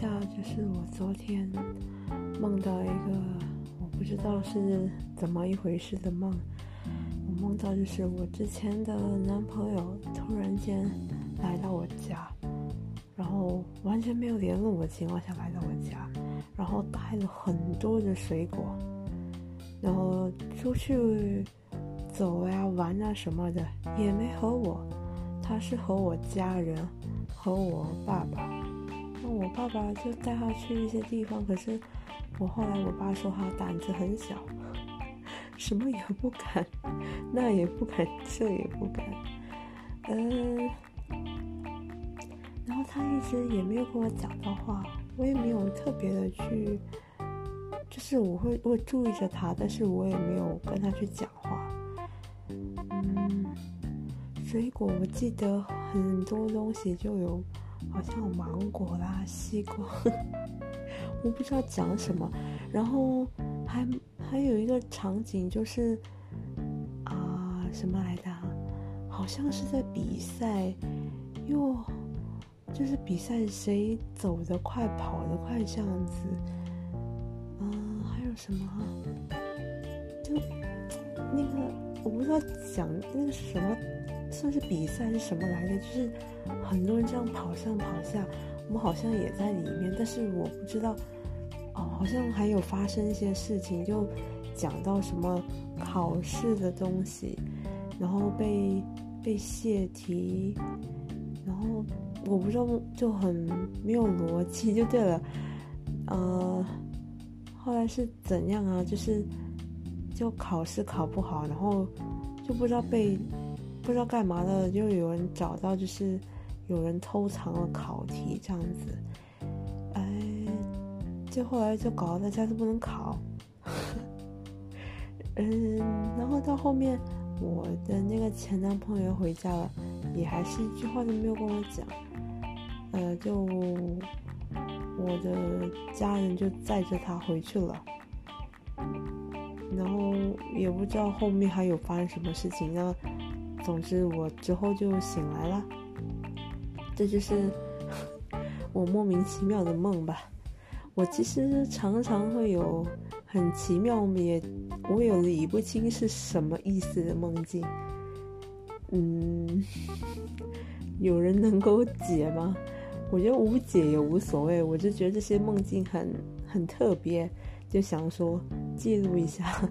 下，就是我昨天梦到一个我不知道是怎么一回事的梦。我梦到就是我之前的男朋友突然间来到我家，然后完全没有联络我的情况下来到我家，然后带了很多的水果，然后出去走呀玩啊什么的也没和我，他是和我家人和我爸爸。我爸爸就带他去一些地方，可是我后来我爸说他胆子很小，什么也不敢，那也不敢，这也不敢，嗯，然后他一直也没有跟我讲到话，我也没有特别的去，就是我会我会注意着他，但是我也没有跟他去讲话，嗯，水果我记得很多东西就有。好像有芒果啦、西瓜，我不知道讲什么。然后还还有一个场景就是啊，什么来的？好像是在比赛，又就是比赛谁走得快、跑得快这样子。嗯，还有什么？就那个我不知道讲那个什么。算是比赛是什么来的？就是很多人这样跑上跑下，我们好像也在里面，但是我不知道哦，好像还有发生一些事情，就讲到什么考试的东西，然后被被泄题，然后我不知道就很没有逻辑，就对了，呃，后来是怎样啊？就是就考试考不好，然后就不知道被。不知道干嘛的，就有人找到，就是有人偷藏了考题这样子，哎，就后来就搞得大家都不能考，嗯，然后到后面我的那个前男朋友回家了，也还是一句话都没有跟我讲，呃，就我的家人就载着他回去了，然后也不知道后面还有发生什么事情那。总之，我之后就醒来了。这就是 我莫名其妙的梦吧。我其实常常会有很奇妙，也我有理不清是什么意思的梦境。嗯，有人能够解吗？我觉得无解也无所谓，我就觉得这些梦境很很特别，就想说记录一下。